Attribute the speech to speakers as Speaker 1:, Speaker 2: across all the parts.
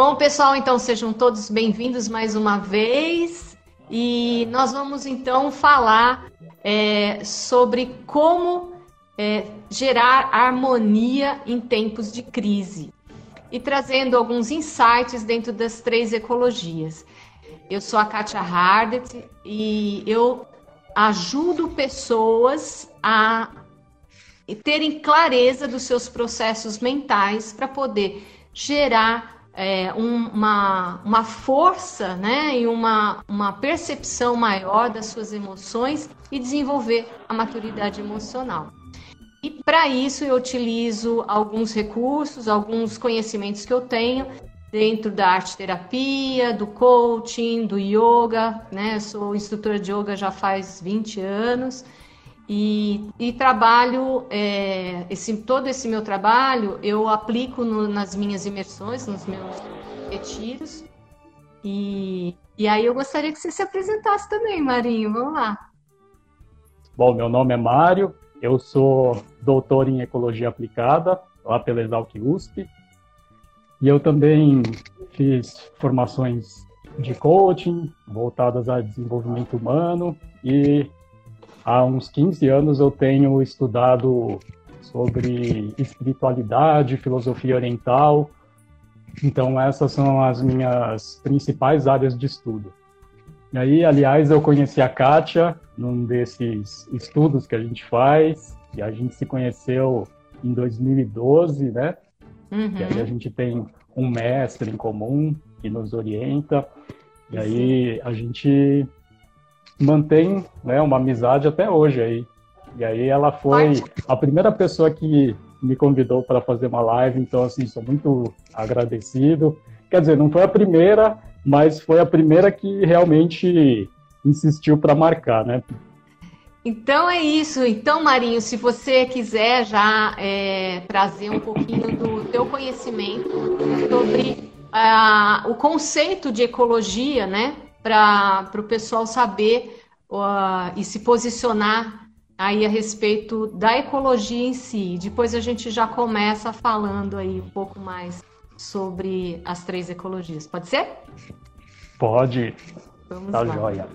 Speaker 1: Bom, pessoal, então sejam todos bem-vindos mais uma vez. E nós vamos então falar é, sobre como é, gerar harmonia em tempos de crise e trazendo alguns insights dentro das três ecologias. Eu sou a Katia Hardet e eu ajudo pessoas a terem clareza dos seus processos mentais para poder gerar é, um, uma, uma força né, e uma, uma percepção maior das suas emoções e desenvolver a maturidade emocional. E para isso eu utilizo alguns recursos, alguns conhecimentos que eu tenho dentro da arte terapia, do coaching, do yoga, né? Sou instrutora de yoga já faz 20 anos e, e trabalho é, esse, todo esse meu trabalho eu aplico no, nas minhas imersões, nos meus retiros e, e aí eu gostaria que você se apresentasse também, Marinho. Vamos lá.
Speaker 2: Bom, meu nome é Mário, eu sou doutor em ecologia aplicada lá pela Exalc USP e eu também fiz formações de coaching voltadas a desenvolvimento humano e há uns 15 anos eu tenho estudado sobre espiritualidade, filosofia oriental. Então essas são as minhas principais áreas de estudo. E aí, aliás, eu conheci a Kátia num desses estudos que a gente faz, e a gente se conheceu em 2012, né? Uhum. E aí a gente tem um mestre em comum que nos orienta. E aí a gente mantém né, uma amizade até hoje aí. E aí ela foi a primeira pessoa que me convidou para fazer uma live, então assim, sou muito agradecido. Quer dizer, não foi a primeira, mas foi a primeira que realmente insistiu para marcar, né?
Speaker 1: Então é isso. Então, Marinho, se você quiser já é, trazer um pouquinho do teu conhecimento sobre uh, o conceito de ecologia, né? Para o pessoal saber uh, e se posicionar aí a respeito da ecologia em si. Depois a gente já começa falando aí um pouco mais sobre as três ecologias. Pode ser?
Speaker 2: Pode. Vamos tá lá. joia.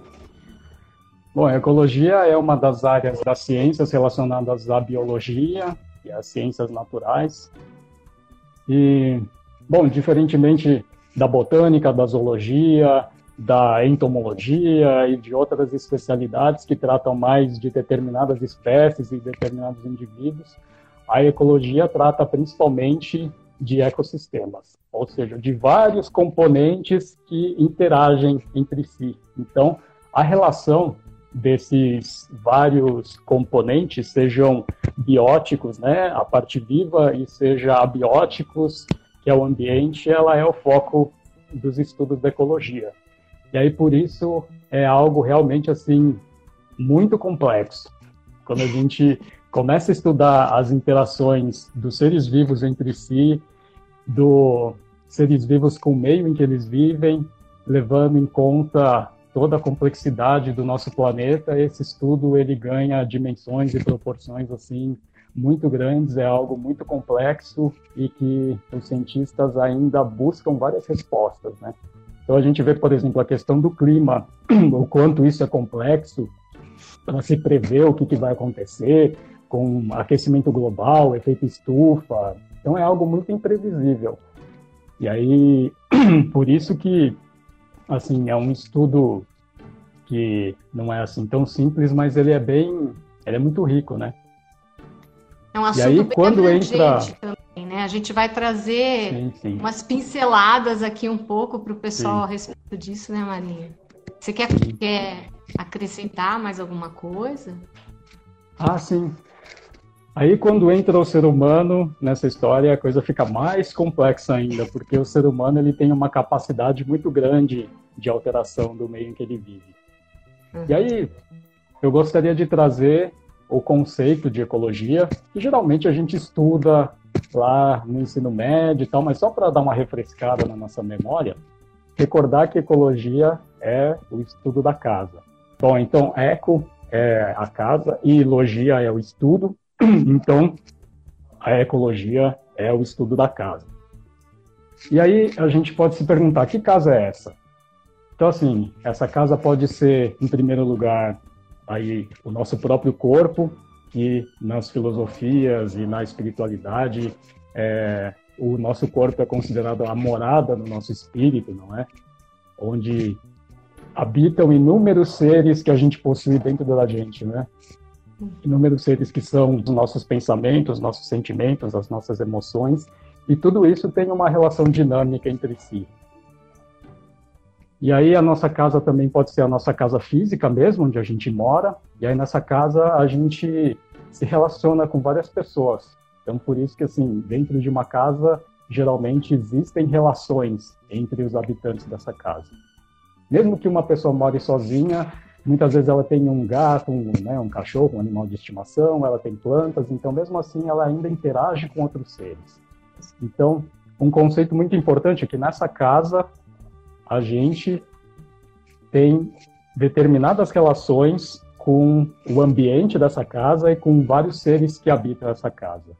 Speaker 2: Bom, a ecologia é uma das áreas das ciências relacionadas à biologia e às ciências naturais. E, bom, diferentemente da botânica, da zoologia, da entomologia e de outras especialidades que tratam mais de determinadas espécies e determinados indivíduos, a ecologia trata principalmente de ecossistemas, ou seja, de vários componentes que interagem entre si. Então, a relação desses vários componentes, sejam bióticos, né, a parte viva, e seja abióticos, que é o ambiente, ela é o foco dos estudos da ecologia. E aí, por isso, é algo realmente, assim, muito complexo. Quando a gente começa a estudar as interações dos seres vivos entre si, dos seres vivos com o meio em que eles vivem, levando em conta toda a complexidade do nosso planeta, esse estudo ele ganha dimensões e proporções assim muito grandes, é algo muito complexo e que os cientistas ainda buscam várias respostas, né? Então a gente vê, por exemplo, a questão do clima, o quanto isso é complexo para se prever o que, que vai acontecer com aquecimento global, efeito estufa. Então é algo muito imprevisível. E aí, por isso que assim, é um estudo que não é assim tão simples, mas ele é bem, ele é muito rico, né?
Speaker 1: É um assunto e aí, bem quando entra também, né? A gente vai trazer sim, sim. umas pinceladas aqui um pouco para o pessoal sim. a respeito disso, né, Maria? Você quer, quer acrescentar mais alguma coisa?
Speaker 2: Ah, sim. Aí, quando entra o ser humano nessa história, a coisa fica mais complexa ainda, porque o ser humano ele tem uma capacidade muito grande de alteração do meio em que ele vive. Uhum. E aí, eu gostaria de trazer o conceito de ecologia, que geralmente a gente estuda lá no ensino médio e tal, mas só para dar uma refrescada na nossa memória, recordar que ecologia é o estudo da casa. Bom, então, eco é a casa e logia é o estudo, Então, a ecologia é o estudo da casa. E aí a gente pode se perguntar, que casa é essa? Então, assim, essa casa pode ser, em primeiro lugar, aí o nosso próprio corpo, que nas filosofias e na espiritualidade, é, o nosso corpo é considerado a morada do nosso espírito, não é? Onde habitam inúmeros seres que a gente possui dentro da gente, né? Inúmeros seres que são os nossos pensamentos, nossos sentimentos, as nossas emoções, e tudo isso tem uma relação dinâmica entre si. E aí a nossa casa também pode ser a nossa casa física mesmo, onde a gente mora, e aí nessa casa a gente se relaciona com várias pessoas. Então por isso que assim, dentro de uma casa geralmente existem relações entre os habitantes dessa casa. Mesmo que uma pessoa more sozinha, muitas vezes ela tem um gato, um, né, um cachorro, um animal de estimação, ela tem plantas, então mesmo assim ela ainda interage com outros seres. Então, um conceito muito importante é que nessa casa a gente tem determinadas relações com o ambiente dessa casa e com vários seres que habitam essa casa.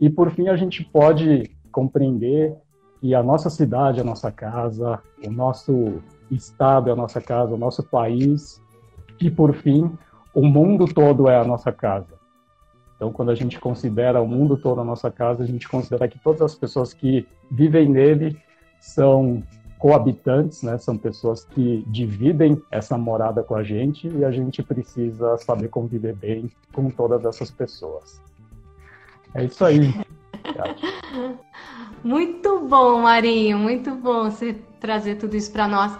Speaker 2: E por fim a gente pode compreender que a nossa cidade a nossa casa, o nosso estado é a nossa casa, o nosso país e por fim o mundo todo é a nossa casa. Então, quando a gente considera o mundo todo a nossa casa, a gente considera que todas as pessoas que vivem nele são coabitantes, né? São pessoas que dividem essa morada com a gente e a gente precisa saber conviver bem com todas essas pessoas. É isso aí.
Speaker 1: muito bom, Marinho, muito bom você trazer tudo isso para nós.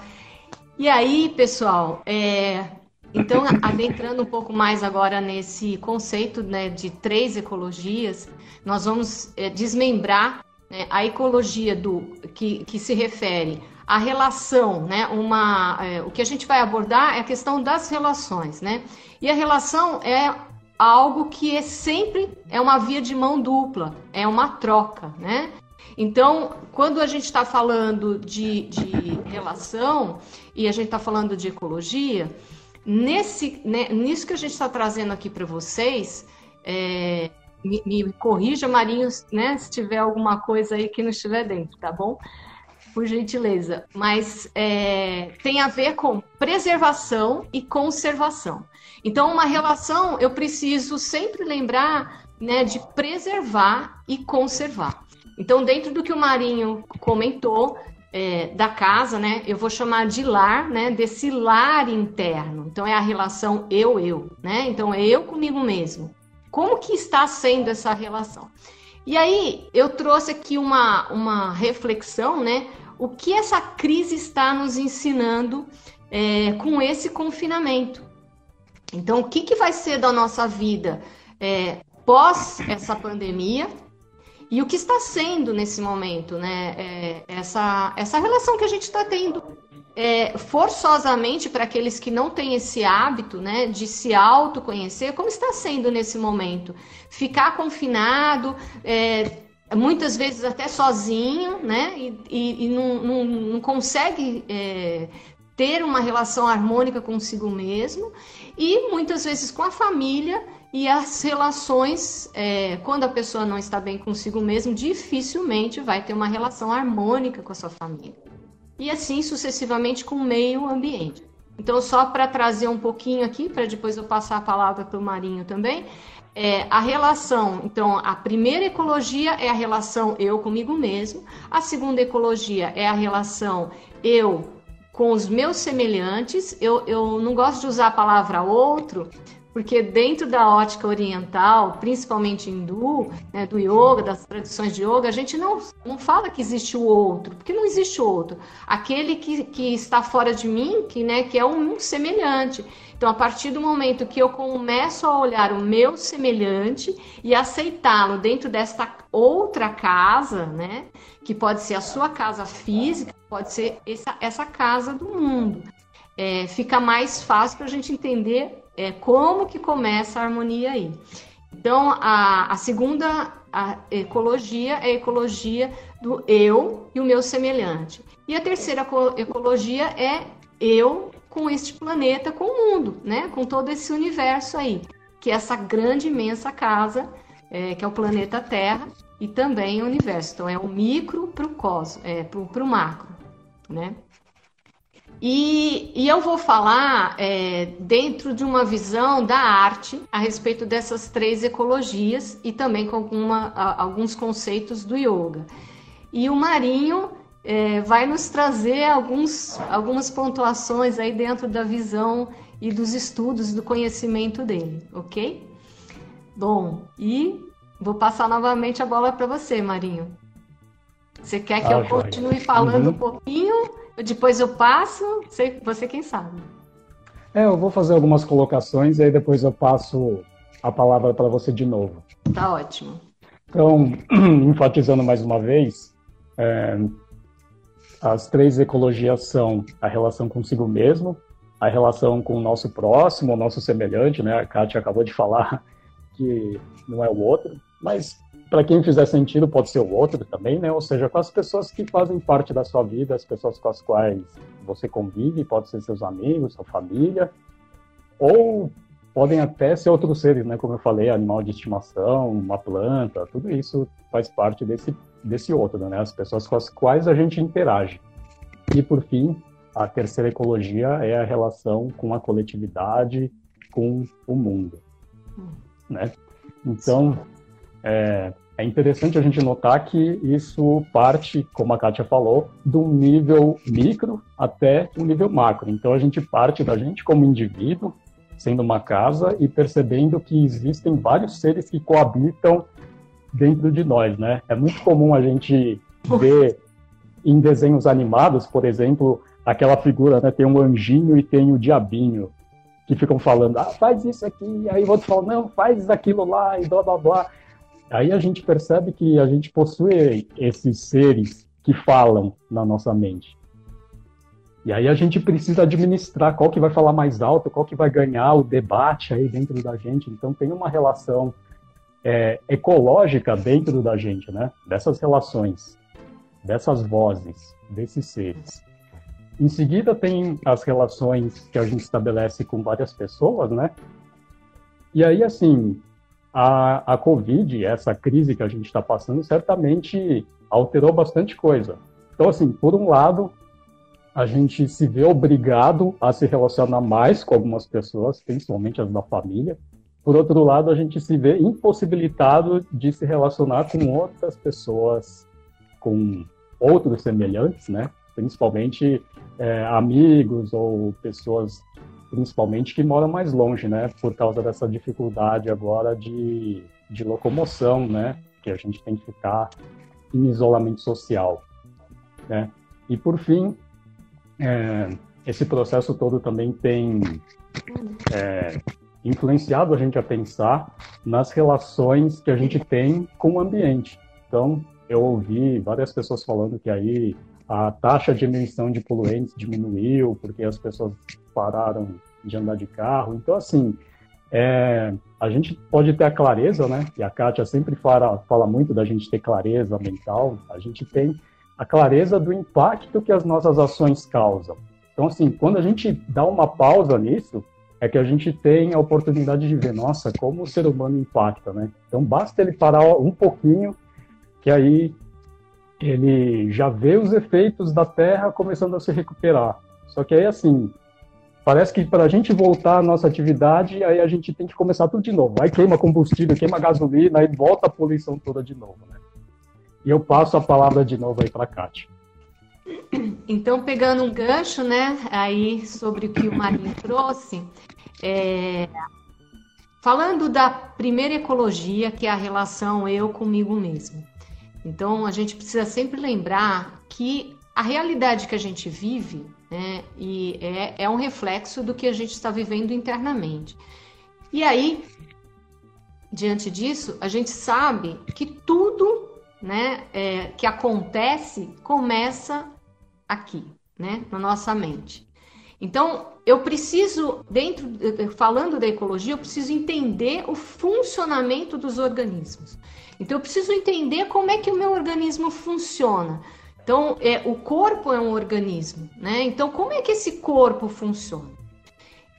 Speaker 1: E aí, pessoal, é, então, adentrando um pouco mais agora nesse conceito né, de três ecologias, nós vamos é, desmembrar né, a ecologia do que, que se refere à relação, né, uma, é, o que a gente vai abordar é a questão das relações, né? E a relação é algo que é sempre é uma via de mão dupla, é uma troca, né? Então, quando a gente está falando de, de relação e a gente está falando de ecologia, Nesse, né, nisso que a gente está trazendo aqui para vocês, é, me, me, corrija, Marinho, né, se tiver alguma coisa aí que não estiver dentro, tá bom? Por gentileza. Mas é, tem a ver com preservação e conservação. Então, uma relação, eu preciso sempre lembrar né, de preservar e conservar. Então, dentro do que o Marinho comentou, é, da casa, né? Eu vou chamar de lar, né? Desse lar interno. Então é a relação eu-eu, né? Então é eu comigo mesmo. Como que está sendo essa relação? E aí eu trouxe aqui uma, uma reflexão, né? O que essa crise está nos ensinando é, com esse confinamento? Então, o que, que vai ser da nossa vida é, pós essa pandemia? E o que está sendo nesse momento, né? É, essa, essa relação que a gente está tendo. É, forçosamente para aqueles que não têm esse hábito né, de se autoconhecer, como está sendo nesse momento? Ficar confinado, é, muitas vezes até sozinho, né? E, e, e não, não, não, consegue é, ter uma relação harmônica consigo mesmo, e muitas vezes com a família e as relações, é, quando a pessoa não está bem consigo mesmo, dificilmente vai ter uma relação harmônica com a sua família. E assim sucessivamente com o meio ambiente. Então, só para trazer um pouquinho aqui, para depois eu passar a palavra para o Marinho também, é, a relação, então, a primeira ecologia é a relação eu comigo mesmo, a segunda ecologia é a relação eu com os meus semelhantes. Eu, eu não gosto de usar a palavra outro, porque dentro da ótica oriental, principalmente hindu, né, do yoga, das tradições de yoga, a gente não, não fala que existe o outro, porque não existe o outro. Aquele que, que está fora de mim, que, né, que é um, semelhante. Então, a partir do momento que eu começo a olhar o meu semelhante e aceitá-lo dentro desta outra casa, né, que pode ser a sua casa física, pode ser essa, essa casa do mundo. É, fica mais fácil para a gente entender é, como que começa a harmonia aí. Então, a, a segunda a ecologia é a ecologia do eu e o meu semelhante. E a terceira ecologia é eu com este planeta, com o mundo, né? com todo esse universo aí, que é essa grande, imensa casa, é, que é o planeta Terra, e também o universo. Então é o micro para o é, para o macro, né? E, e, eu vou falar é, dentro de uma visão da arte a respeito dessas três ecologias e também com alguma, alguns conceitos do yoga. E o Marinho é, vai nos trazer alguns, algumas pontuações aí dentro da visão e dos estudos do conhecimento dele, ok? Bom, e vou passar novamente a bola para você, Marinho. Você quer que ah, eu continue falando uhum. um pouquinho? Depois eu passo, você, você quem sabe.
Speaker 2: É, eu vou fazer algumas colocações e aí depois eu passo a palavra para você de novo.
Speaker 1: Tá ótimo.
Speaker 2: Então, enfatizando mais uma vez, é, as três ecologias são a relação consigo mesmo, a relação com o nosso próximo, o nosso semelhante, né? A Kátia acabou de falar que não é o outro, mas para quem fizer sentido, pode ser o outro também, né? Ou seja, com as pessoas que fazem parte da sua vida, as pessoas com as quais você convive, pode ser seus amigos, sua família, ou podem até ser outros seres, né? Como eu falei, animal de estimação, uma planta, tudo isso faz parte desse, desse outro, né? As pessoas com as quais a gente interage. E, por fim, a terceira ecologia é a relação com a coletividade, com o mundo, né? Então, é, é interessante a gente notar que isso parte, como a Kátia falou, do nível micro até o nível macro. Então a gente parte da gente como indivíduo, sendo uma casa, e percebendo que existem vários seres que coabitam dentro de nós, né? É muito comum a gente ver em desenhos animados, por exemplo, aquela figura, né? Tem um anjinho e tem o diabinho, que ficam falando, ah, faz isso aqui, aí o outro fala, não, faz aquilo lá, e blá blá blá. Aí a gente percebe que a gente possui esses seres que falam na nossa mente. E aí a gente precisa administrar qual que vai falar mais alto, qual que vai ganhar o debate aí dentro da gente. Então tem uma relação é, ecológica dentro da gente, né? Dessas relações, dessas vozes, desses seres. Em seguida tem as relações que a gente estabelece com várias pessoas, né? E aí, assim, a, a Covid, essa crise que a gente está passando, certamente alterou bastante coisa. Então, assim, por um lado, a gente se vê obrigado a se relacionar mais com algumas pessoas, principalmente as da família. Por outro lado, a gente se vê impossibilitado de se relacionar com outras pessoas, com outros semelhantes, né? Principalmente é, amigos ou pessoas principalmente que moram mais longe, né, por causa dessa dificuldade agora de, de locomoção, né, que a gente tem que ficar em isolamento social, né. E por fim, é, esse processo todo também tem é, influenciado a gente a pensar nas relações que a gente tem com o ambiente. Então, eu ouvi várias pessoas falando que aí a taxa de emissão de poluentes diminuiu porque as pessoas pararam de andar de carro. Então, assim, é, a gente pode ter a clareza, né? E a Kátia sempre fala, fala muito da gente ter clareza mental. A gente tem a clareza do impacto que as nossas ações causam. Então, assim, quando a gente dá uma pausa nisso, é que a gente tem a oportunidade de ver, nossa, como o ser humano impacta, né? Então, basta ele parar um pouquinho, que aí ele já vê os efeitos da Terra começando a se recuperar. Só que aí, assim, Parece que para a gente voltar à nossa atividade, aí a gente tem que começar tudo de novo. Aí queima combustível, queima gasolina, aí volta a poluição toda de novo, né? E eu passo a palavra de novo aí para a Kátia.
Speaker 1: Então, pegando um gancho, né, aí sobre o que o Marinho trouxe, é... falando da primeira ecologia, que é a relação eu comigo mesmo. Então, a gente precisa sempre lembrar que a realidade que a gente vive né? E é, é um reflexo do que a gente está vivendo internamente. E aí, diante disso, a gente sabe que tudo né, é, que acontece começa aqui, né, na nossa mente. Então, eu preciso, dentro, falando da ecologia, eu preciso entender o funcionamento dos organismos. Então, eu preciso entender como é que o meu organismo funciona. Então, é, o corpo é um organismo, né? Então, como é que esse corpo funciona?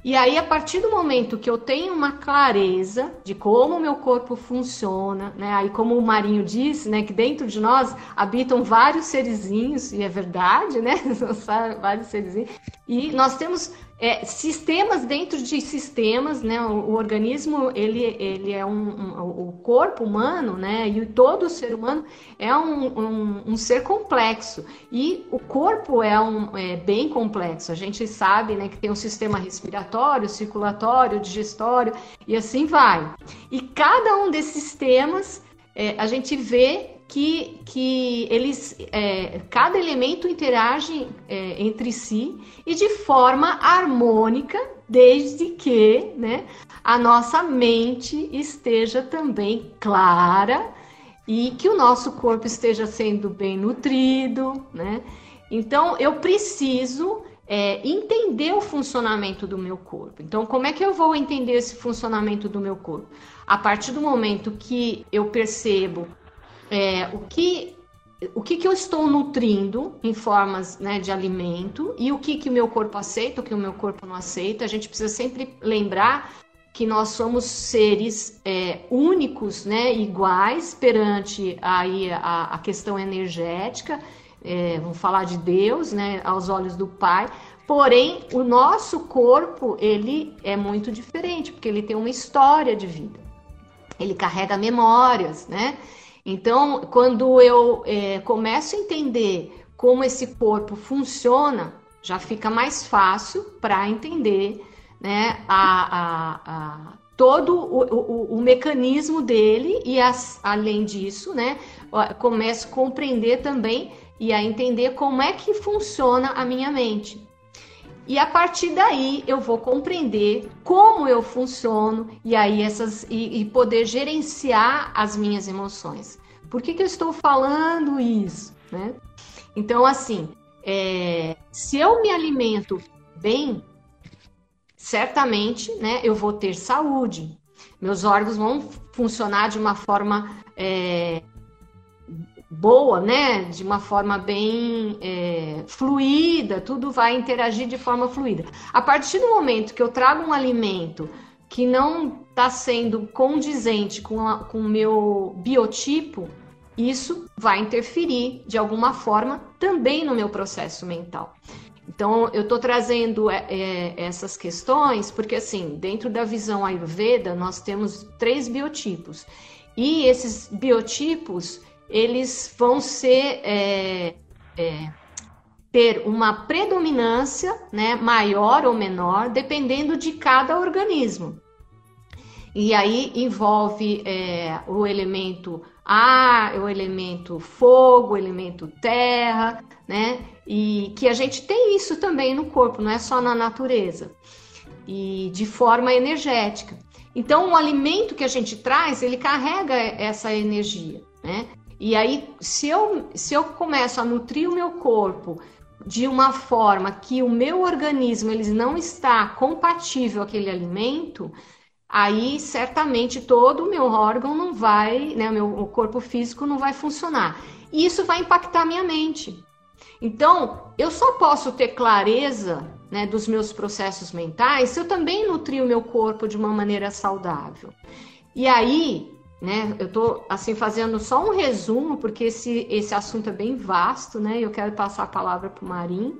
Speaker 1: E aí, a partir do momento que eu tenho uma clareza de como o meu corpo funciona, né? Aí, como o Marinho disse, né? Que dentro de nós habitam vários serizinhos, e é verdade, né? vários serizinhos. E nós temos é, sistemas dentro de sistemas, né? O, o, organismo, ele, ele é um, um, o corpo humano, né? E todo ser humano é um, um, um ser complexo. E o corpo é, um, é bem complexo. A gente sabe, né? Que tem um sistema respiratório, circulatório, digestório e assim vai. E cada um desses sistemas, é, a gente vê que, que eles, é, cada elemento interage é, entre si e de forma harmônica, desde que né, a nossa mente esteja também clara e que o nosso corpo esteja sendo bem nutrido, né? Então, eu preciso é, entender o funcionamento do meu corpo. Então, como é que eu vou entender esse funcionamento do meu corpo? A partir do momento que eu percebo é, o que o que, que eu estou nutrindo em formas né, de alimento e o que, que meu corpo aceita, o que o meu corpo não aceita. A gente precisa sempre lembrar que nós somos seres é, únicos, né, iguais perante aí a, a questão energética. É, vamos falar de Deus, né, aos olhos do Pai. Porém, o nosso corpo ele é muito diferente porque ele tem uma história de vida. Ele carrega memórias, né? Então, quando eu é, começo a entender como esse corpo funciona, já fica mais fácil para entender né, a, a, a todo o, o, o, mecanismo dele e, as, além disso, né, começo a compreender também e a entender como é que funciona a minha mente. E a partir daí eu vou compreender como eu funciono e aí essas e, e poder gerenciar as minhas emoções. Por que, que eu estou falando isso? Né? Então, assim, é, se eu me alimento bem, certamente né, eu vou ter saúde. Meus órgãos vão funcionar de uma forma é, boa, né? De uma forma bem é, fluida, tudo vai interagir de forma fluida. A partir do momento que eu trago um alimento que não está sendo condizente com, com o meu biotipo, isso vai interferir de alguma forma também no meu processo mental. Então, eu estou trazendo é, é, essas questões porque, assim, dentro da visão Ayurveda, nós temos três biotipos. E esses biotipos, eles vão ser é, é, ter uma predominância né, maior ou menor, dependendo de cada organismo. E aí envolve é, o elemento ar, o elemento fogo, o elemento terra, né? E que a gente tem isso também no corpo, não é só na natureza. E de forma energética. Então, o alimento que a gente traz, ele carrega essa energia, né? E aí, se eu, se eu começo a nutrir o meu corpo de uma forma que o meu organismo ele não está compatível àquele alimento, aí certamente todo o meu órgão não vai, né, o meu corpo físico não vai funcionar. E isso vai impactar a minha mente. Então, eu só posso ter clareza né, dos meus processos mentais se eu também nutrir o meu corpo de uma maneira saudável. E aí, né, eu estou assim fazendo só um resumo, porque esse, esse assunto é bem vasto, né? Eu quero passar a palavra para o Marim.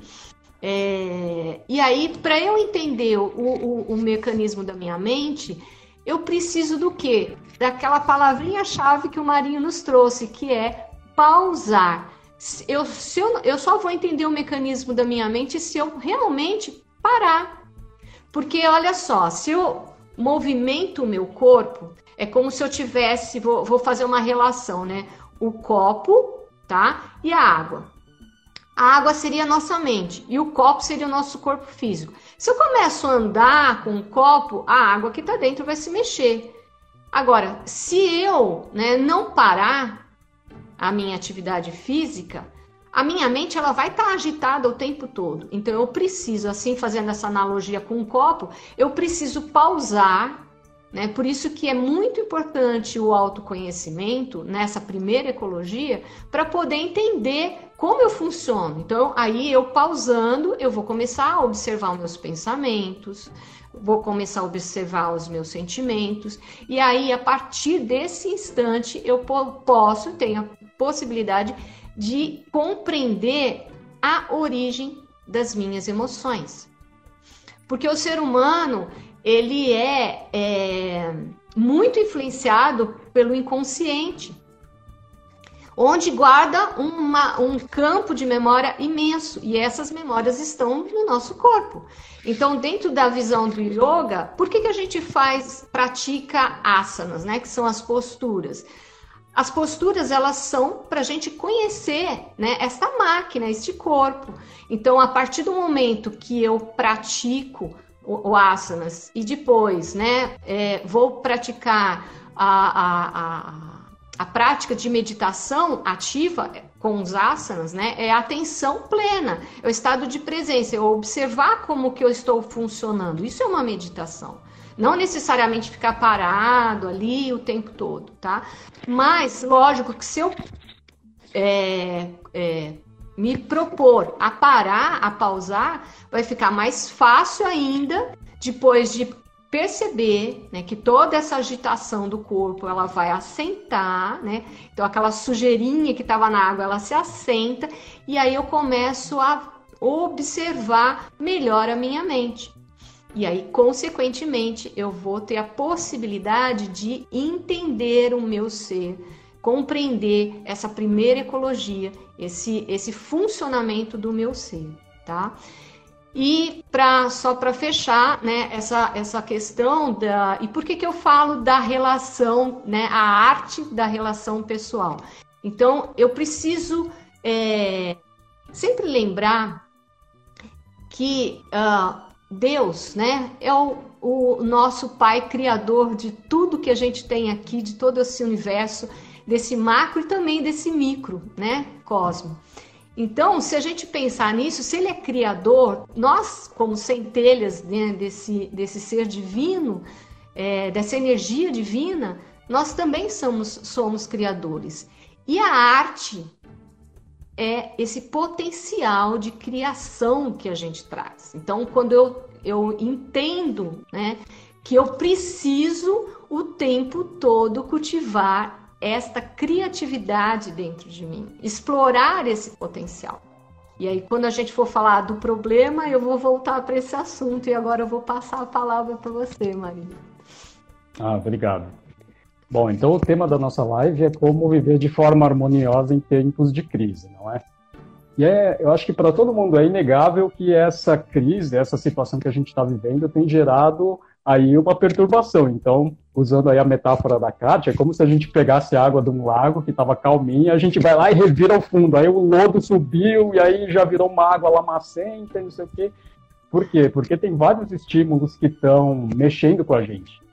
Speaker 1: É, e aí, para eu entender o, o, o, mecanismo da minha mente, eu preciso do quê? Daquela palavrinha-chave que o Marinho nos trouxe, que é pausar. Eu, se eu, eu só vou entender o mecanismo da minha mente se eu realmente parar. Porque olha só, se eu movimento o meu corpo, é como se eu tivesse, vou, vou fazer uma relação, né? O copo, tá? E a água. A água seria a nossa mente e o copo seria o nosso corpo físico. Se eu começo a andar com o copo, a água que está dentro vai se mexer. Agora, se eu né, não parar a minha atividade física, a minha mente ela vai estar tá agitada o tempo todo. Então eu preciso, assim, fazendo essa analogia com o copo, eu preciso pausar Né? Por isso que é muito importante o autoconhecimento nessa primeira ecologia para poder entender como eu funciono. Então, aí eu pausando, eu vou começar a observar os meus pensamentos, vou começar a observar os meus sentimentos, e aí a partir desse instante eu posso, tenho a possibilidade de compreender a origem das minhas emoções. Porque o ser humano, ele é, é muito influenciado pelo inconsciente, onde guarda uma, um campo de memória imenso, e essas memórias estão no nosso corpo. Então, dentro da visão do yoga, por que, que a gente faz, pratica asanas, né? Que são as posturas. As posturas elas são para a gente conhecer, né? Esta máquina, este corpo. Então, a partir do momento que eu pratico o, o asanas e depois, né, é, vou praticar a, a, a, a, prática de meditação ativa com os asanas, né, é a atenção plena, é o estado de presença, é observar como que eu estou funcionando. Isso é uma meditação. Não necessariamente ficar parado ali o tempo todo, tá? Mas, lógico que se eu é, é, me propor a parar, a pausar, vai ficar mais fácil ainda depois de perceber né, que toda essa agitação do corpo ela vai assentar, né? Então aquela sujeirinha que estava na água ela se assenta e aí eu começo a observar melhor a minha mente. E aí, consequentemente, eu vou ter a possibilidade de entender o meu ser, compreender essa primeira ecologia, esse, esse funcionamento do meu ser, tá? E para só para fechar, né, essa, essa questão da e por que, que eu falo da relação, né, a arte da relação pessoal. Então eu preciso é, sempre lembrar que uh, Deus, né, é o, o nosso Pai criador de tudo que a gente tem aqui, de todo esse universo desse macro e também desse micro, né, cosmo. Então, se a gente pensar nisso, se ele é criador, nós, como centelhas né, desse, desse ser divino, é, dessa energia divina, nós também somos, somos criadores. E a arte é esse potencial de criação que a gente traz. Então, quando eu, eu entendo né, que eu preciso o tempo todo cultivar esta criatividade dentro de mim, explorar esse potencial. E aí, quando a gente for falar do problema, eu vou voltar para esse assunto e agora eu vou passar a palavra para você, Maria.
Speaker 2: Ah, obrigado. Bom, então o tema da nossa live é como viver de forma harmoniosa em tempos de crise, não é? E é, eu acho que para todo mundo é inegável que essa crise, essa situação que a gente está vivendo, tem gerado aí uma perturbação. Então, usando aí a metáfora da Kátia, é como se a gente pegasse água de um lago que estava calminha, a gente vai lá e revira o fundo. Aí o lodo subiu e aí já virou uma água lamacenta não sei o quê. Por quê? Porque tem vários estímulos que estão mexendo com a gente.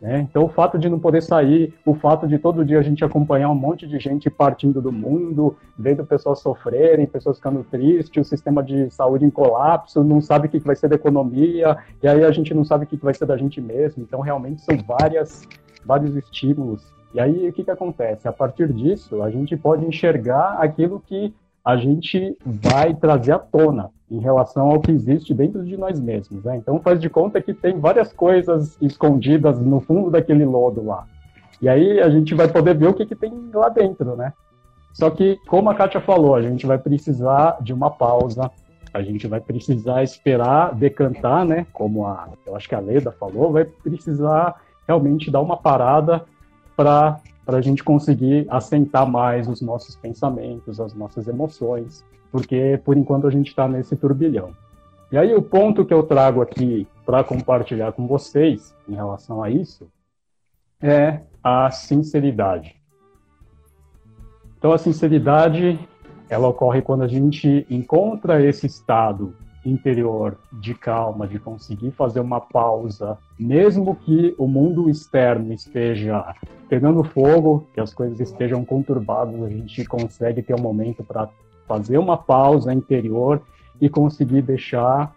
Speaker 2: Né? Então, o fato de não poder sair, o fato de todo dia a gente acompanhar um monte de gente partindo do mundo, vendo pessoas sofrerem, pessoas ficando tristes, o sistema de saúde em colapso, não sabe o que vai ser da economia, e aí a gente não sabe o que vai ser da gente mesmo. Então, realmente, são várias, vários estímulos. E aí, o que, que acontece? A partir disso, a gente pode enxergar aquilo que a gente vai trazer à tona em relação ao que existe dentro de nós mesmos. Né? Então faz de conta que tem várias coisas escondidas no fundo daquele lodo lá. E aí a gente vai poder ver o que, que tem lá dentro, né? Só que, como a Kátia falou, a gente vai precisar de uma pausa, a gente vai precisar esperar decantar, né? Como a, eu acho que a Leda falou, vai precisar realmente dar uma parada para a gente conseguir assentar mais os nossos pensamentos, as nossas emoções, porque por enquanto a gente está nesse turbilhão. E aí o ponto que eu trago aqui para compartilhar com vocês em relação a isso é a sinceridade. Então a sinceridade ela ocorre quando a gente encontra esse estado interior de calma, de conseguir fazer uma pausa, mesmo que o mundo externo esteja pegando fogo, que as coisas estejam conturbadas, a gente consegue ter um momento para fazer uma pausa interior e conseguir deixar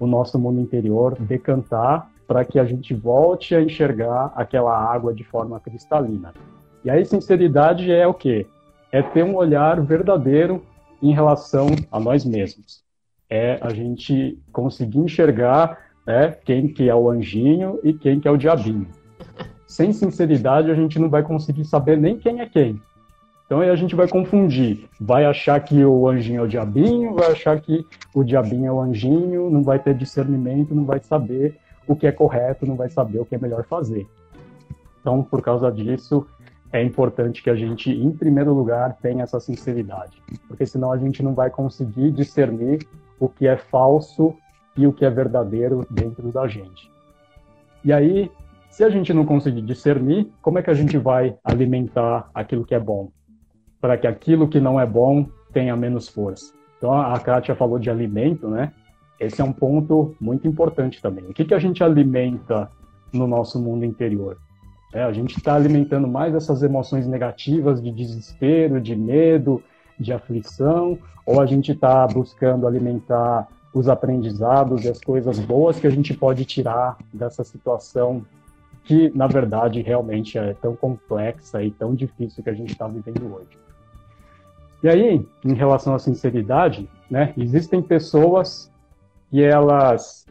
Speaker 2: o nosso mundo interior decantar para que a gente volte a enxergar aquela água de forma cristalina. E aí, sinceridade é o quê? É ter um olhar verdadeiro em relação a nós mesmos. É a gente conseguir enxergar né, quem que é o anjinho e quem que é o diabinho. Sem sinceridade, a gente não vai conseguir saber nem quem é quem. Então aí a gente vai confundir. Vai achar que o anjinho é o diabinho, vai achar que o diabinho é o anjinho, não vai ter discernimento, não vai saber o que é correto, não vai saber o que é melhor fazer. Então, por causa disso, é importante que a gente, em primeiro lugar, tenha essa sinceridade, porque senão a gente não vai conseguir discernir o que é falso e o que é verdadeiro dentro da gente. E aí, se a gente não conseguir discernir, como é que a gente vai alimentar aquilo que é bom? Para que aquilo que não é bom tenha menos força. Então, a Kátia falou de alimento, né? Esse é um ponto muito importante também. O que, que a gente alimenta no nosso mundo interior? É, a gente está alimentando mais essas emoções negativas de desespero, de medo, de aflição, ou a gente está buscando alimentar os aprendizados e as coisas boas que a gente pode tirar dessa situação que, na verdade, realmente é tão complexa e tão difícil que a gente está vivendo hoje. E aí, em relação à sinceridade, né, existem pessoas e elas,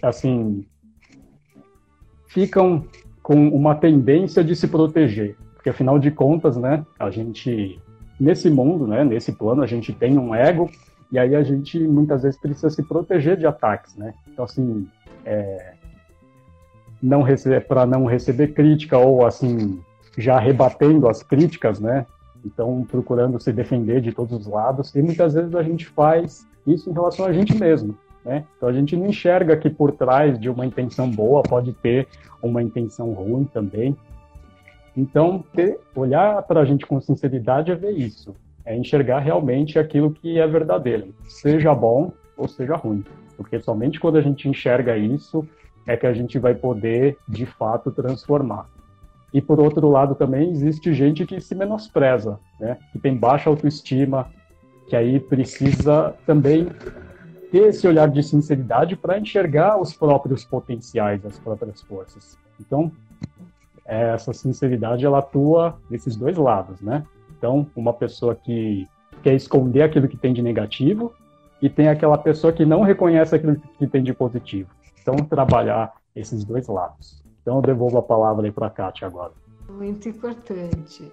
Speaker 2: assim, ficam com uma tendência de se proteger, porque afinal de contas, né, a gente nesse mundo, né, nesse plano, a gente tem um ego e aí a gente muitas vezes precisa se proteger de ataques, né? Então assim, é, não receber para não receber crítica ou assim já rebatendo as críticas, né? Então procurando se defender de todos os lados e muitas vezes a gente faz isso em relação a gente mesmo. Né? Então a gente não enxerga que por trás de uma intenção boa pode ter uma intenção ruim também. Então, ter, olhar para a gente com sinceridade é ver isso, é enxergar realmente aquilo que é verdadeiro, seja bom ou seja ruim. Porque somente quando a gente enxerga isso é que a gente vai poder, de fato, transformar. E por outro lado também existe gente que se menospreza, né? que tem baixa autoestima, que aí precisa também ter esse olhar de sinceridade para enxergar os próprios potenciais, as próprias forças. Então, essa sinceridade ela atua nesses dois lados, né? Então, uma pessoa que quer esconder aquilo que tem de negativo e tem aquela pessoa que não reconhece aquilo que tem de positivo. Então, trabalhar esses dois lados. Então, eu devolvo a palavra aí para a Kátia agora.
Speaker 1: Muito importante.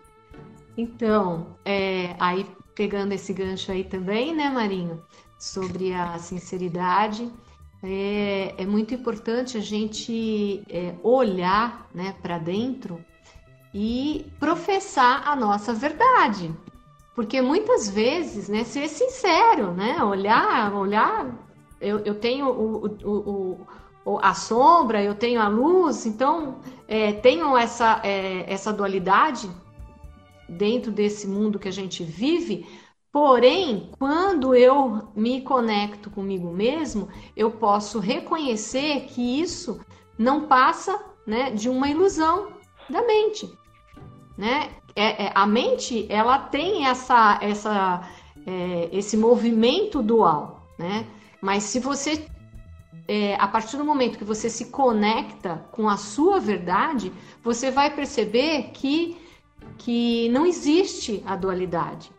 Speaker 1: Então, é, aí pegando esse gancho aí também, né, Marinho? sobre a sinceridade. É, é muito importante a gente é, olhar né, para dentro e professar a nossa verdade. Porque muitas vezes, né, ser sincero, né, olhar, olhar, eu, eu tenho o, o, o, a sombra, eu tenho a luz, então é, tenho essa, é, essa dualidade dentro desse mundo que a gente vive, Porém, quando eu me conecto comigo mesmo, eu posso reconhecer que isso não passa né, de uma ilusão da mente. Né? É, é, a mente ela tem essa, essa, é, esse movimento dual. Né? Mas se você, é, a partir do momento que você se conecta com a sua verdade, você vai perceber que, que não existe a dualidade.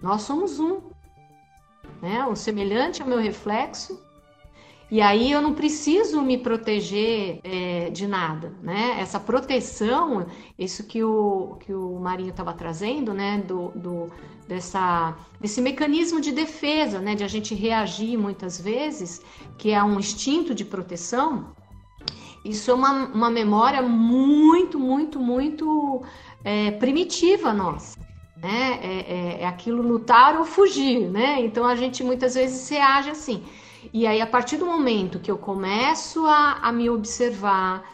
Speaker 1: Nós somos um. Né? O semelhante ao meu reflexo. E aí eu não preciso me proteger é, de nada, né? Essa proteção, isso que o, que o Marinho estava trazendo, né? Do, do, dessa, desse mecanismo de defesa, né? De a gente reagir muitas vezes, que é um instinto de proteção. Isso é uma, uma memória muito, muito, muito é, primitiva nossa né? É, é, é, aquilo lutar ou fugir, né? Então a gente muitas vezes reage assim. E aí, a partir do momento que eu começo a, a me observar,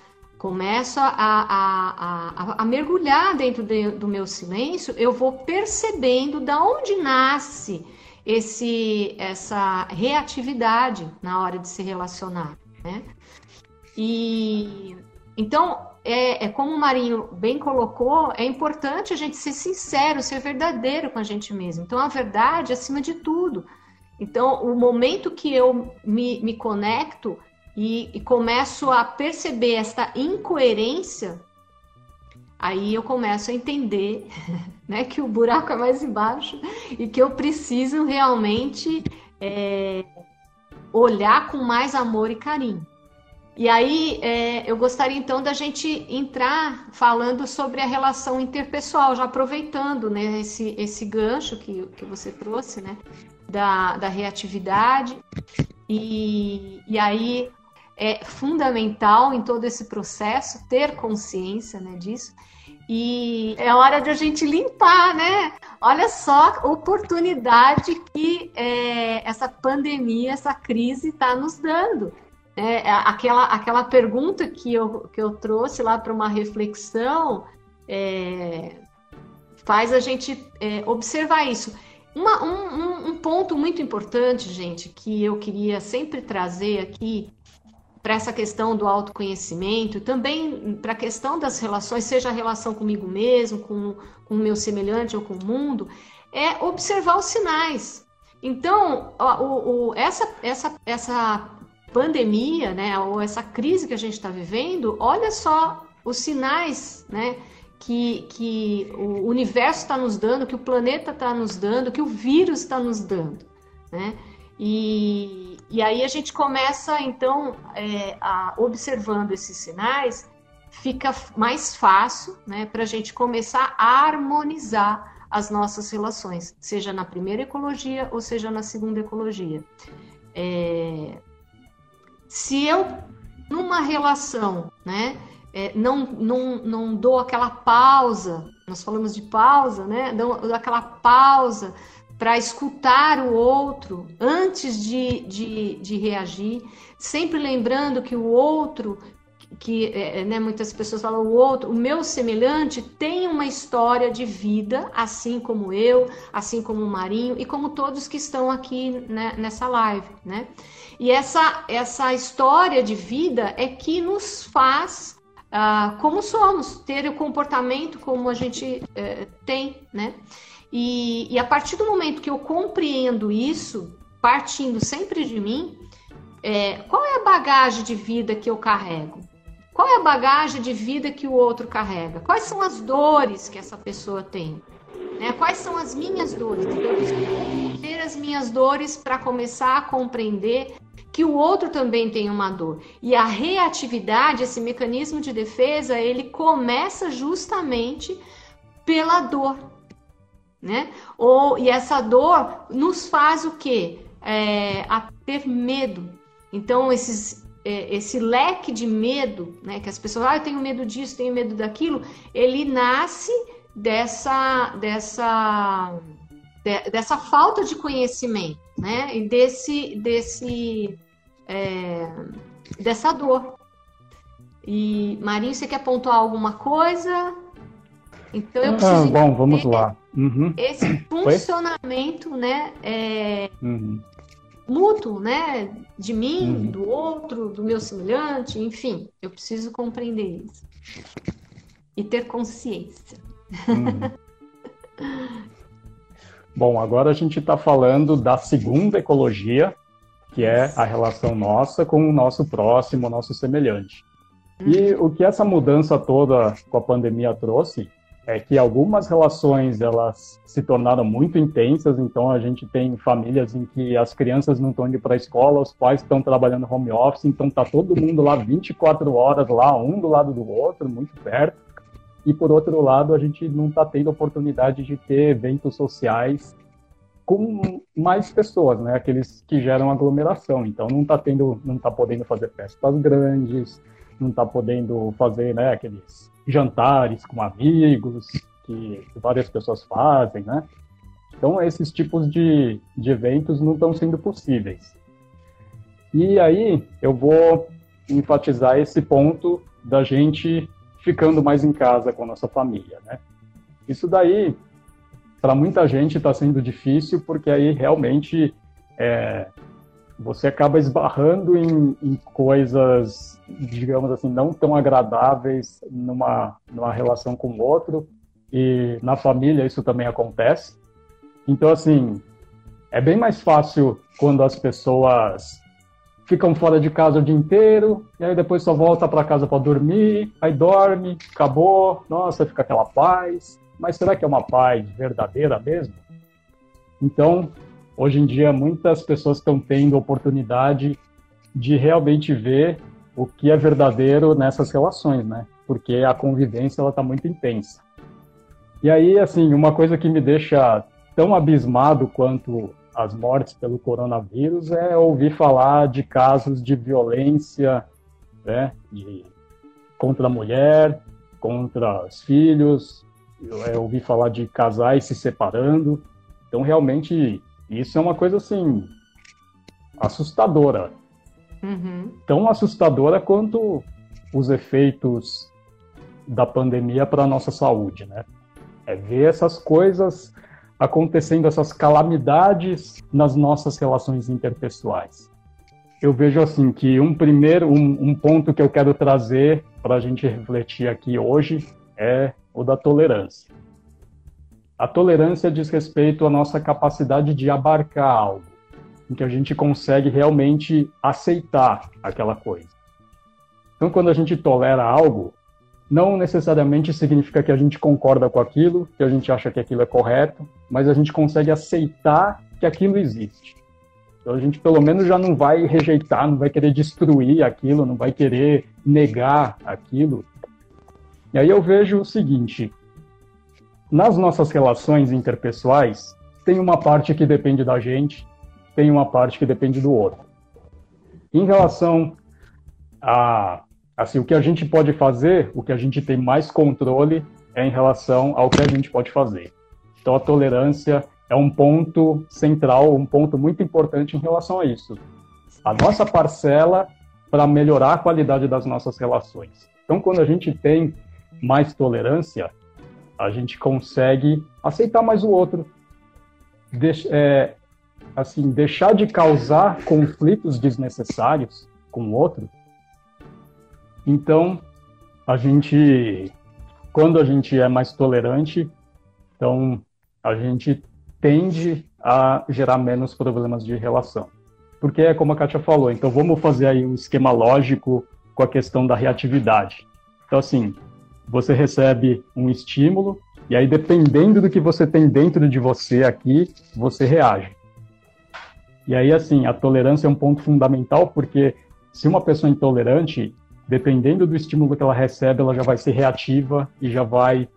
Speaker 1: começo a, a, a mergulhar dentro de, do meu silêncio, eu vou percebendo da onde nasce esse, essa reatividade na hora de se relacionar, né? E então é, é, como o Marinho bem colocou, é importante a gente ser sincero, ser verdadeiro com a gente mesmo. Então, a verdade é acima de tudo. Então, o momento que eu me, me conecto e, e começo a perceber esta incoerência, aí eu começo a entender né, que o buraco é mais embaixo e que eu preciso realmente é, olhar com mais amor e carinho. E aí é, eu gostaria então da gente entrar falando sobre a relação interpessoal, já aproveitando né, esse, esse gancho que, que você trouxe, né, da, da reatividade. E, e aí é fundamental em todo esse processo ter consciência né, disso. E é hora de a gente limpar, né? Olha só a oportunidade que é, essa pandemia, essa crise está nos dando. É, aquela, aquela pergunta que eu, que eu trouxe lá para uma reflexão é, faz a gente é, observar isso. Uma, um, um ponto muito importante, gente, que eu queria sempre trazer aqui para essa questão do autoconhecimento, também para a questão das relações, seja a relação comigo mesmo, com, com o meu semelhante ou com o mundo, é observar os sinais. Então, o, o, essa, essa, essa pandemia, né, ou essa crise que a gente está vivendo, olha só os sinais, né, que, que o universo está nos dando, que o planeta está nos dando, que o vírus está nos dando, né? E, e aí a gente começa, então, é, a, observando esses sinais, fica mais fácil né, para a gente começar a harmonizar as nossas relações, seja na primeira ecologia ou seja na segunda ecologia. É, se eu, numa relação, né, é, não, não, não dou aquela pausa, nós falamos de pausa, né, dou, aquela pausa para escutar o outro antes de, de, de, reagir, sempre lembrando que o outro, que é, é, né, muitas pessoas falam, o outro, o meu semelhante tem uma história de vida, assim como eu, assim como o Marinho e como todos que estão aqui né, nessa live, né? E essa, essa história de vida é que nos faz uh, como somos, ter o comportamento como a gente uh, tem, né? E, e a partir do momento que eu compreendo isso, partindo sempre de mim, é, qual é a bagagem de vida que eu carrego? Qual é a bagagem de vida que o outro carrega? Quais são as dores que essa pessoa tem? Né? Quais são as minhas dores? Então, eu preciso ter as minhas dores para começar a compreender que o outro também tem uma dor. E a reatividade, esse mecanismo de defesa, ele começa justamente pela dor né? Ou, e essa dor nos faz o quê? É, a ter medo. Então, esses, é, esse leque de medo, né? Que as pessoas, ah, eu tenho medo disso, tenho medo daquilo, ele nasce dessa, dessa, de, dessa falta de conhecimento, né? E desse, desse, é, dessa dor. E Marinho, você quer pontuar alguma coisa? Então eu ah, preciso. Ah,
Speaker 2: bom, vamos lá.
Speaker 1: Uhum. Esse funcionamento, Foi? né? É, uhum. mútuo, né? De mim, uhum. do outro, do meu semelhante, enfim, eu preciso compreender isso. E ter consciência. Uhum.
Speaker 2: Bom, agora a gente está falando da segunda ecologia, que é a relação nossa com o nosso próximo, o nosso semelhante. E uhum. o que essa mudança toda com a pandemia trouxe é que algumas relações elas se tornaram muito intensas, então a gente tem famílias em que as crianças não estão indo para a escola, os pais estão trabalhando home office, então tá todo mundo lá 24 horas lá, um do lado do outro, muito perto. E por outro lado, a gente não está tendo oportunidade de ter eventos sociais com mais pessoas, né? Aqueles que geram aglomeração. Então não está tendo, não tá podendo fazer festas grandes, não está podendo fazer, né, aqueles jantares com amigos que várias pessoas fazem, né? Então, esses tipos de, de eventos não estão sendo possíveis. E aí, eu vou enfatizar esse ponto da gente ficando mais em casa com a nossa família, né? Isso daí, para muita gente, está sendo difícil, porque aí realmente é, você acaba esbarrando em, em, coisas, digamos assim, não tão agradáveis numa, numa relação com o outro, e na família isso também acontece. Então, assim, é bem mais fácil quando as pessoas ficam fora de casa o dia inteiro, e aí depois só volta para casa para dormir, aí dorme, acabou, nossa, fica aquela paz. Mas será que é uma paz verdadeira mesmo? Então, hoje em dia, muitas pessoas estão tendo oportunidade de realmente ver o que é verdadeiro nessas relações, né? Porque a convivência ela está muito intensa. E aí, assim, uma coisa que me deixa tão abismado quanto as mortes pelo coronavírus é ouvir falar de casos de violência né, de, contra a mulher, contra os filhos, é ouvir falar de casais se separando. Então, realmente, isso é uma coisa assim assustadora. Uhum. Tão assustadora quanto os efeitos da pandemia para a nossa saúde, né? É ver essas coisas acontecendo essas calamidades nas nossas relações interpessoais. Eu vejo assim que um primeiro, um, um ponto que eu quero trazer para a gente refletir aqui hoje é o da tolerância. A tolerância diz respeito à nossa capacidade de abarcar algo, em que a gente consegue realmente aceitar aquela coisa. Então, quando a gente tolera algo, não necessariamente significa que a gente concorda com aquilo, que a gente acha que aquilo é correto, mas a gente consegue aceitar que aquilo existe. Então a gente pelo menos já não vai rejeitar, não vai querer destruir aquilo, não vai querer negar aquilo. E aí eu vejo o seguinte: nas nossas relações interpessoais, tem uma parte que depende da gente, tem uma parte que depende do outro. Em relação a Assim, o que a gente pode fazer, o que a gente tem mais controle é em relação ao que a gente pode fazer. Então, a tolerância é um ponto central, um ponto muito importante em relação a isso. A nossa parcela para melhorar a qualidade das nossas relações. Então, quando a gente tem mais tolerância, a gente consegue aceitar mais o outro, é, assim, deixar de causar conflitos desnecessários com o outro então, a gente, quando a gente é mais tolerante, então a gente tende a gerar menos problemas de relação. Porque é como a Kátia falou, então vamos fazer aí um esquema lógico com a questão da reatividade. Então, assim, você recebe um estímulo, e aí, dependendo do que você tem dentro de você aqui, você reage. E aí, assim, a tolerância é um ponto fundamental, porque se uma pessoa é intolerante, dependendo do estímulo que ela recebe, ela já vai ser reativa e já vai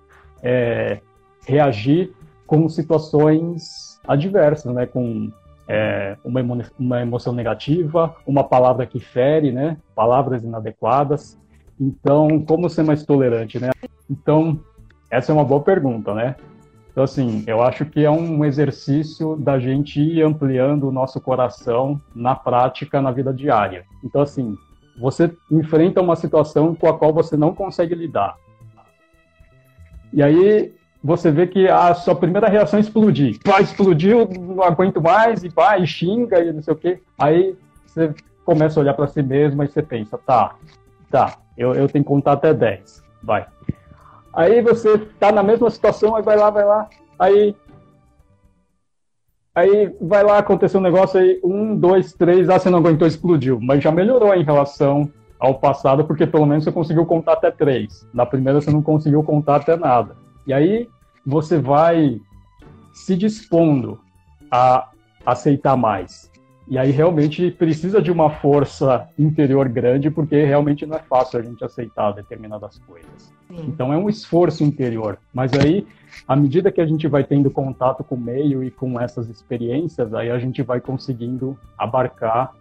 Speaker 2: é, reagir com situações adversas, né? Com é, uma, emo uma emoção negativa, uma palavra que fere, né? Palavras inadequadas. Então, como ser mais tolerante, né? Então, essa é uma boa pergunta, né? Então, assim, eu acho que é um exercício da gente ir ampliando o nosso coração na prática, na vida diária. Então, assim, você enfrenta uma situação com a qual você não consegue lidar. E aí você vê que a sua primeira reação é explodir. Pá, explodiu, não aguento mais, e vai, e xinga, e não sei o quê. Aí você começa a olhar para si mesmo e você pensa, tá, tá, eu, eu tenho que contar até 10, vai. Aí você tá na mesma situação, aí vai lá, vai lá, aí Aí vai lá, aconteceu um negócio aí, um, dois, três, ah, você não aguentou, explodiu. Mas já melhorou em relação ao passado, porque pelo menos você conseguiu contar até três. Na primeira você não conseguiu contar até nada. E aí você vai se dispondo a aceitar mais. E aí realmente precisa de uma força interior grande, porque realmente não é fácil a gente aceitar determinadas coisas. Sim. Então é um esforço interior. Mas aí, à medida que a gente vai tendo contato com o meio e com essas experiências, aí a gente vai conseguindo abarcar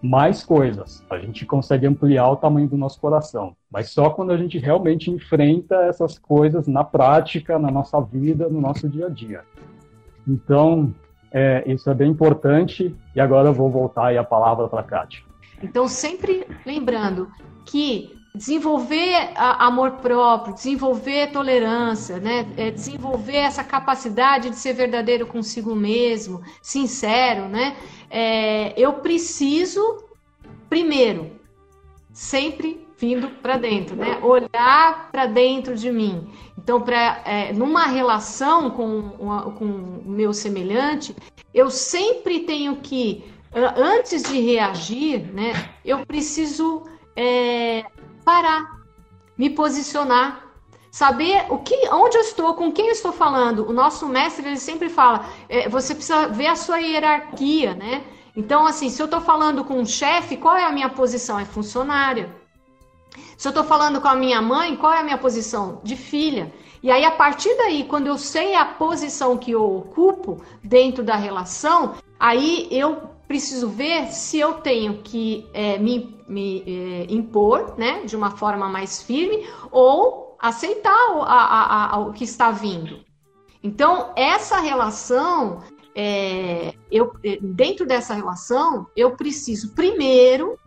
Speaker 2: mais coisas. A gente consegue ampliar o tamanho do nosso coração. Mas só quando a gente realmente enfrenta essas coisas na prática, na nossa vida, no nosso dia a dia. Então, é, isso é bem importante. E agora eu vou voltar aí a palavra para a Kátia.
Speaker 1: Então, sempre lembrando que desenvolver amor próprio, desenvolver tolerância, né? É desenvolver essa capacidade de ser verdadeiro consigo mesmo, sincero, né? É, eu preciso, primeiro, sempre vindo para dentro, né? Olhar para dentro de mim. Então, para é, numa relação com, com o meu semelhante, eu sempre tenho que antes de reagir, né, eu preciso é, parar, me posicionar, saber o que, onde eu estou, com quem eu estou falando. O nosso mestre ele sempre fala, é, você precisa ver a sua hierarquia, né? Então, assim, se eu estou falando com um chefe, qual é a minha posição? É funcionária. Se eu estou falando com a minha mãe, qual é a minha posição? De filha. E aí, a partir daí, quando eu sei a posição que eu ocupo dentro da relação, aí eu preciso ver se eu tenho que é, me, me é, impor, né, de uma forma mais firme, ou aceitar a, a, a, o que está vindo. Então, essa relação, é, eu, é, dentro dessa relação, eu preciso primeiro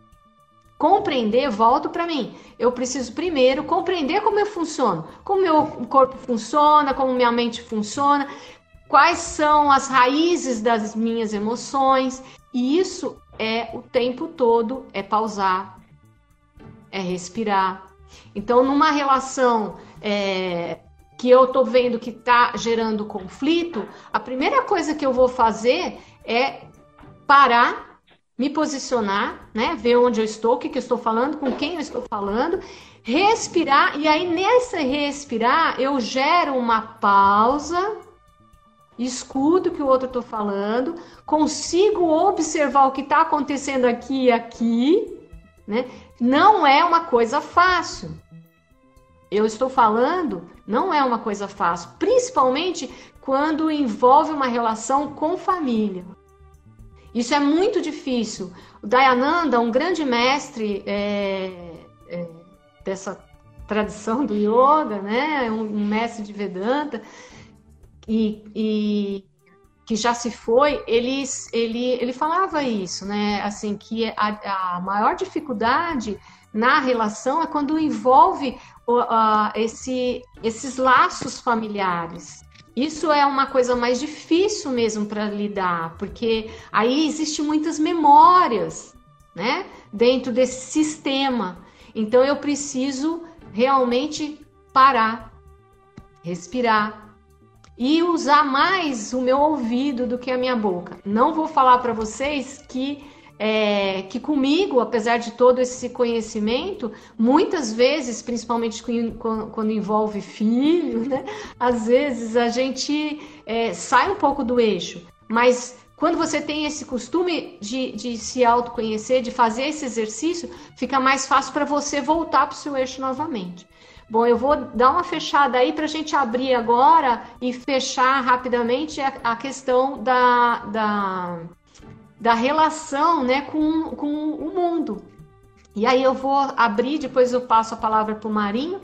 Speaker 1: compreender, volto para mim. Eu preciso primeiro compreender como eu funciono, como meu corpo funciona, como minha mente funciona, quais são as raízes das minhas emoções. E isso é o tempo todo é pausar, é respirar. Então, numa relação é, que eu tô vendo que está gerando conflito, a primeira coisa que eu vou fazer é parar me posicionar, né? Ver onde eu estou, o que, que eu estou falando, com quem eu estou falando, respirar, e aí nesse respirar eu gero uma pausa, escuto o que o outro está falando, consigo observar o que está acontecendo aqui e aqui, né? Não é uma coisa fácil. Eu estou falando, não é uma coisa fácil, principalmente quando envolve uma relação com família. Isso é muito difícil. O Dayananda, um grande mestre é, é, dessa tradição do yoga, né? um, um mestre de Vedanta, e, e, que já se foi, ele, ele, ele falava isso, né? Assim, que a, a maior dificuldade na relação é quando envolve uh, esse, esses laços familiares. Isso é uma coisa mais difícil mesmo para lidar, porque aí existem muitas memórias, né, dentro desse sistema. Então eu preciso realmente parar, respirar e usar mais o meu ouvido do que a minha boca. Não vou falar para vocês que é, que comigo, apesar de todo esse conhecimento, muitas vezes, principalmente quando, envolve filho, né, às vezes a gente é, sai um pouco do eixo. Mas quando você tem esse costume de, de se autoconhecer, de fazer esse exercício, fica mais fácil para você voltar para o seu eixo novamente. Bom, eu vou dar uma fechada aí para a gente abrir agora e fechar rapidamente a, a questão da, da da relação né, com, com o mundo. E aí eu vou abrir, depois eu passo a palavra para o Marinho,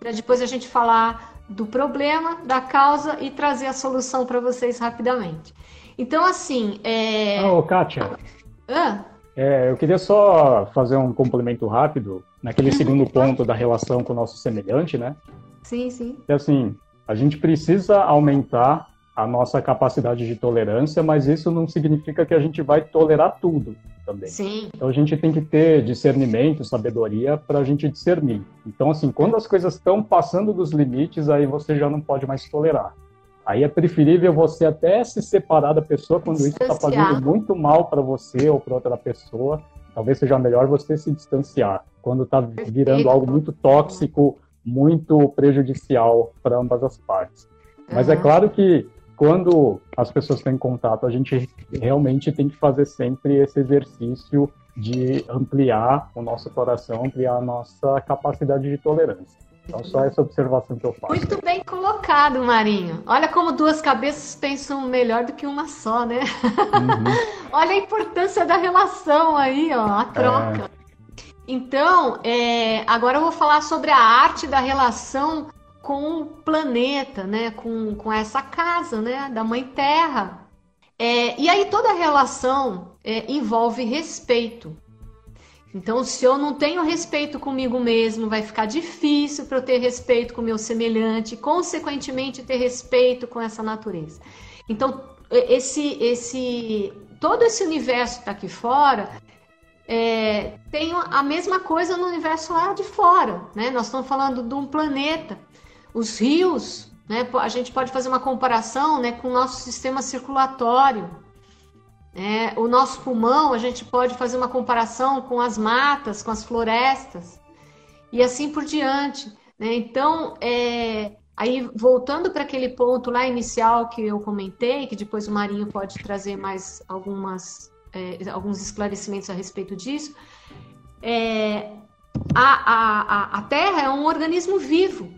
Speaker 1: para depois a gente falar do problema, da causa e trazer a solução para vocês rapidamente. Então, assim. É...
Speaker 2: Oh, Kátia. Ah? É, eu queria só fazer um complemento rápido naquele segundo ponto da relação com o nosso semelhante, né?
Speaker 1: Sim, sim.
Speaker 2: É assim, a gente precisa aumentar a nossa capacidade de tolerância, mas isso não significa que a gente vai tolerar tudo também.
Speaker 1: Sim.
Speaker 2: Então a gente tem que ter discernimento, sabedoria para a gente discernir. Então assim, quando as coisas estão passando dos limites, aí você já não pode mais tolerar. Aí é preferível você até se separar da pessoa quando isso está fazendo muito mal para você ou para outra pessoa. Talvez seja melhor você se distanciar quando está virando algo muito tóxico, muito prejudicial para ambas as partes. Mas uhum. é claro que quando as pessoas têm contato, a gente realmente tem que fazer sempre esse exercício de ampliar o nosso coração, ampliar a nossa capacidade de tolerância. Então, só essa observação que eu faço.
Speaker 1: Muito bem colocado, Marinho. Olha como duas cabeças pensam melhor do que uma só, né? Uhum. Olha a importância da relação aí, ó, a troca. É. Então, é, agora eu vou falar sobre a arte da relação com o planeta, né? com, com essa casa né? da Mãe Terra. É, e aí toda relação é, envolve respeito. Então, se eu não tenho respeito comigo mesmo, vai ficar difícil para eu ter respeito com o meu semelhante, consequentemente ter respeito com essa natureza. Então, esse, esse, todo esse universo que está aqui fora é, tem a mesma coisa no universo lá de fora. Né? Nós estamos falando de um planeta os rios, né, a gente pode fazer uma comparação né, com o nosso sistema circulatório. É, o nosso pulmão, a gente pode fazer uma comparação com as matas, com as florestas e assim por diante. Né? Então, é, aí voltando para aquele ponto lá inicial que eu comentei, que depois o Marinho pode trazer mais algumas, é, alguns esclarecimentos a respeito disso, é, a, a, a Terra é um organismo vivo.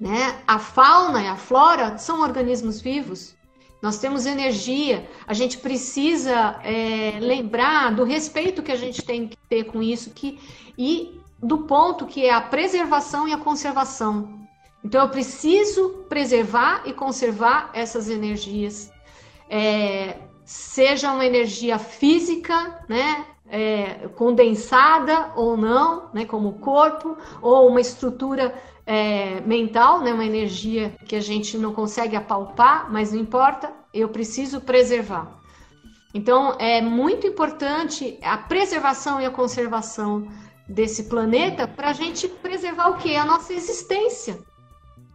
Speaker 1: Né? A fauna e a flora são organismos vivos. Nós temos energia, a gente precisa é, lembrar do respeito que a gente tem que ter com isso que, e do ponto que é a preservação e a conservação. Então, eu preciso preservar e conservar essas energias, é, seja uma energia física, né, é, condensada ou não, né, como corpo, ou uma estrutura é, mental, né, uma energia que a gente não consegue apalpar, mas não importa, eu preciso preservar. Então, é muito importante a preservação e a conservação desse planeta para a gente preservar o que? A nossa existência.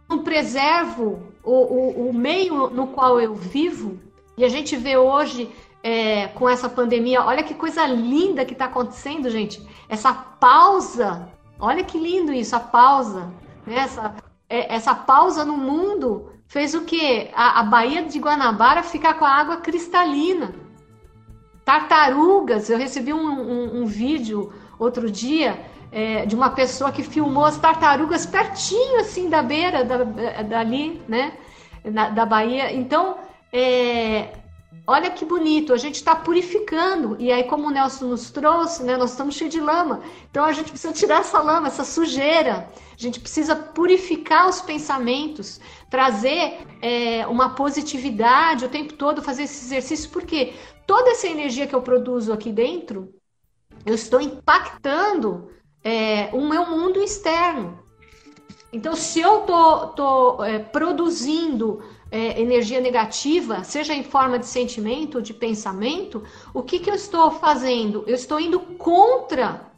Speaker 1: Não preservo o, o, o, meio no qual eu vivo, e a gente vê hoje é, com essa pandemia, olha que coisa linda que está acontecendo, gente. Essa pausa, olha que lindo isso, a pausa? Essa, é, essa pausa no mundo fez o quê? A, a Baía de Guanabara ficar com a água cristalina. Tartarugas, eu recebi um, um, um vídeo outro dia é, de uma pessoa que filmou as tartarugas pertinho assim da beira da, dali, né? Na, da Bahia. Então, é, olha que bonito, a gente está purificando. E aí, como o Nelson nos trouxe, né, nós estamos cheios de lama. Então, a gente precisa tirar essa lama, essa sujeira. A gente precisa purificar os pensamentos, trazer é, uma positividade o tempo todo, fazer esse exercício, porque toda essa energia que eu produzo aqui dentro, eu estou impactando é, o meu mundo externo. Então, se eu tô, tô é, produzindo é, energia negativa, seja em forma de sentimento ou de pensamento, o que, que eu estou fazendo? Eu estou indo contra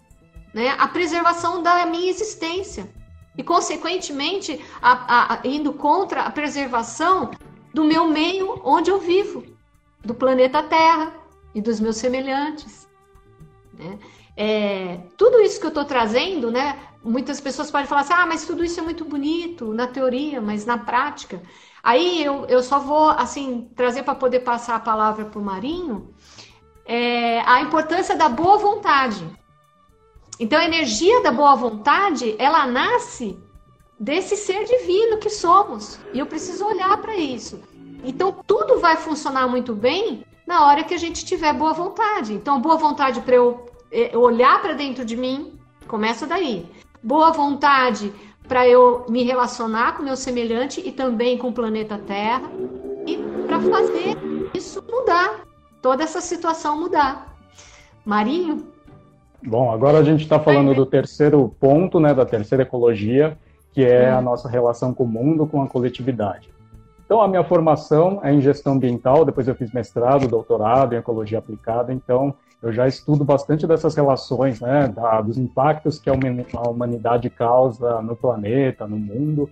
Speaker 1: né, a preservação da minha existência. E, consequentemente, a, a, indo contra a preservação do meu meio onde eu vivo, do planeta Terra e dos meus semelhantes. Né? É, tudo isso que eu estou trazendo, né? Muitas pessoas podem falar assim: ah, mas tudo isso é muito bonito na teoria, mas na prática. Aí eu, eu só vou assim trazer para poder passar a palavra para o Marinho é, a importância da boa vontade. Então a energia da boa vontade ela nasce desse ser divino que somos e eu preciso olhar para isso. Então tudo vai funcionar muito bem na hora que a gente tiver boa vontade. Então boa vontade para eu é, olhar para dentro de mim começa daí. Boa vontade para eu me relacionar com meu semelhante e também com o planeta Terra e para fazer isso mudar, toda essa situação mudar. Marinho?
Speaker 2: Bom, agora a gente está falando do terceiro ponto, né, da terceira ecologia, que é a hum. nossa relação com o mundo, com a coletividade. Então, a minha formação é em gestão ambiental, depois eu fiz mestrado, doutorado em ecologia aplicada, então eu já estudo bastante dessas relações, né, da, dos impactos que a humanidade causa no planeta, no mundo.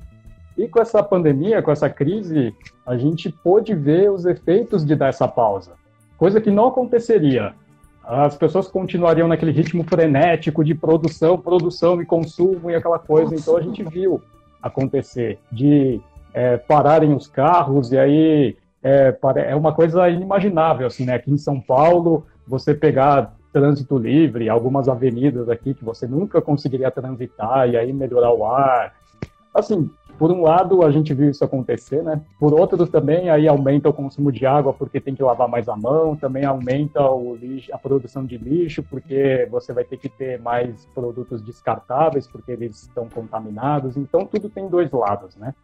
Speaker 2: E com essa pandemia, com essa crise, a gente pôde ver os efeitos de dar essa pausa, coisa que não aconteceria. As pessoas continuariam naquele ritmo frenético de produção, produção e consumo e aquela coisa. Então a gente viu acontecer de é, pararem os carros e aí é, é uma coisa inimaginável assim, né? Aqui em São Paulo você pegar trânsito livre, algumas avenidas aqui que você nunca conseguiria transitar e aí melhorar o ar. Assim, por um lado a gente viu isso acontecer, né? Por outro também aí aumenta o consumo de água porque tem que lavar mais a mão, também aumenta o lixo, a produção de lixo porque você vai ter que ter mais produtos descartáveis porque eles estão contaminados. Então tudo tem dois lados, né?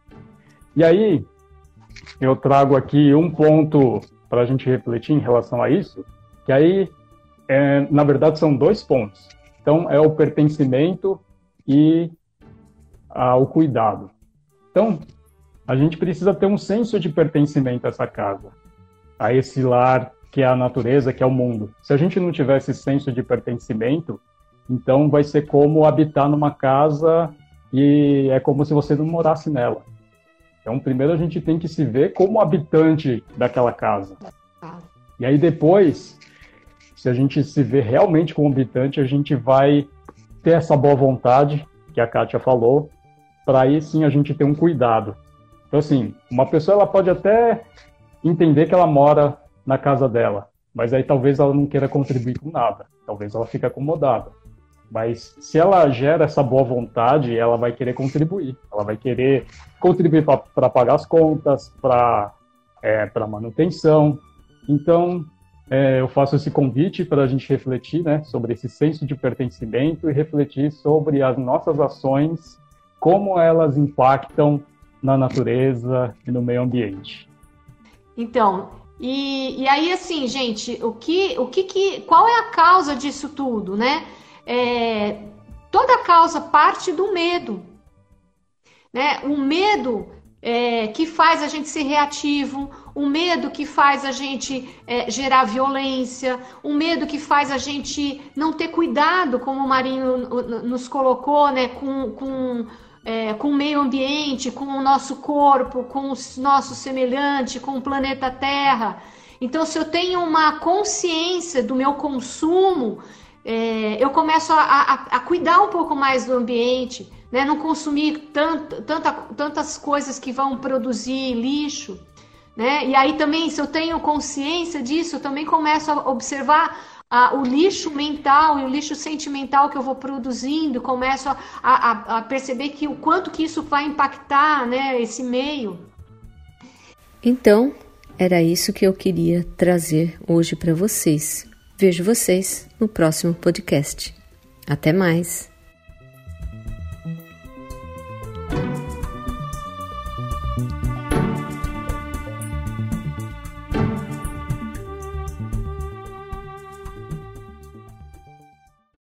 Speaker 2: E aí eu trago aqui um ponto para a gente refletir em relação a isso, que aí, é, na verdade, são dois pontos. Então, é o pertencimento e ah, o cuidado. Então, a gente precisa ter um senso de pertencimento a essa casa, a esse lar que é a natureza, que é o mundo. Se a gente não tiver esse senso de pertencimento, então vai ser como habitar numa casa e é como se você não morasse nela. Então, primeiro a gente tem que se ver como habitante daquela casa. E aí depois, se a gente se vê realmente como habitante, a gente vai ter essa boa vontade que a Kátia falou, para aí sim a gente ter um cuidado. Então, assim, uma pessoa ela pode até entender que ela mora na casa dela, mas aí talvez ela não queira contribuir com nada, talvez ela fique acomodada. Mas se ela gera essa boa vontade, ela vai querer contribuir. Ela vai querer contribuir para pagar as contas, para é, manutenção. Então, é, eu faço esse convite para a gente refletir né, sobre esse senso de pertencimento e refletir sobre as nossas ações, como elas impactam na natureza e no meio ambiente.
Speaker 1: Então, e, e aí assim, gente, o que, o que, que, qual é a causa disso tudo, né? É, toda causa parte do medo, né? O medo é, que faz a gente ser reativo, o medo que faz a gente é, gerar violência, o medo que faz a gente não ter cuidado, como o Marinho nos colocou, né, com, com, é, com o meio ambiente, com o nosso corpo, com o nosso semelhante, com o planeta Terra. Então, se eu tenho uma consciência do meu consumo, é, eu começo a, a, a cuidar um pouco mais do ambiente né? não consumir tant, tanta, tantas coisas que vão produzir lixo. Né? E aí também, se eu tenho consciência disso, eu também começo a observar ah, o lixo mental e o lixo sentimental que eu vou produzindo, começo a, a, a, perceber que o quanto que isso vai impactar né, esse meio.
Speaker 3: Então, era isso que eu queria trazer hoje para vocês. Vejo vocês no próximo podcast. Até mais!